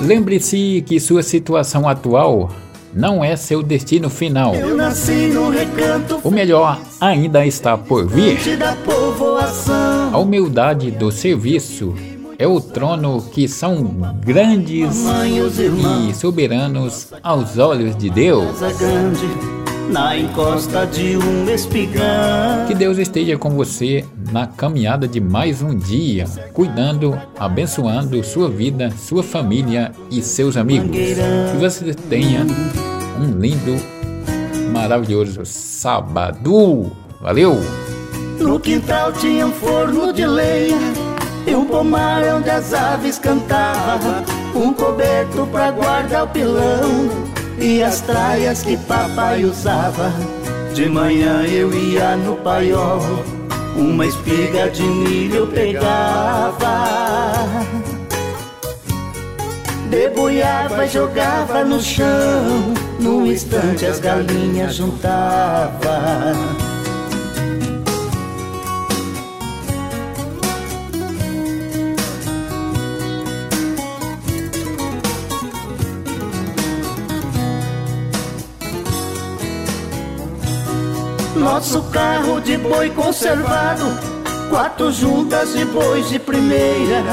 Lembre-se que sua situação atual não é seu destino final. O melhor ainda está por vir. A humildade do serviço é o trono que são grandes e soberanos aos olhos de Deus. Na encosta de um espigão. Que Deus esteja com você na caminhada de mais um dia, cuidando, abençoando sua vida, sua família e seus amigos. Que você tenha um lindo, maravilhoso sábado. Valeu! No quintal tinha um forno de lenha e um pomar onde as aves cantavam, um coberto pra guardar o pilão e as traias que papai usava. De manhã eu ia no paiol, uma espiga de milho eu pegava. Debulhava e jogava no chão, num instante as galinhas juntava. Nosso carro de boi conservado, quatro juntas de bois de primeira,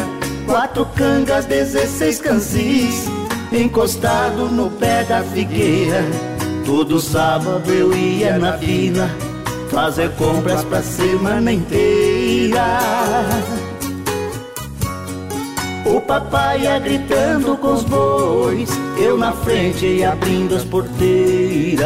quatro cangas, dezesseis cansis, encostado no pé da figueira. Todo sábado eu ia na vila, fazer compras pra semana inteira. O papai ia gritando com os bois, eu na frente ia abrindo as porteiras.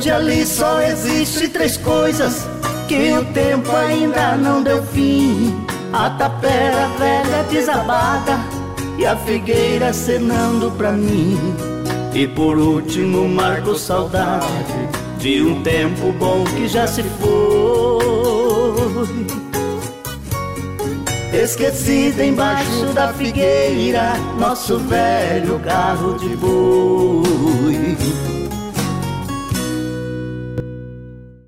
Hoje ali só existe três coisas que o tempo ainda não deu fim. A tapera velha desabada e a figueira cenando pra mim. E por último marco saudade de um tempo bom que já se foi. Esquecida embaixo da figueira, nosso velho carro de boi.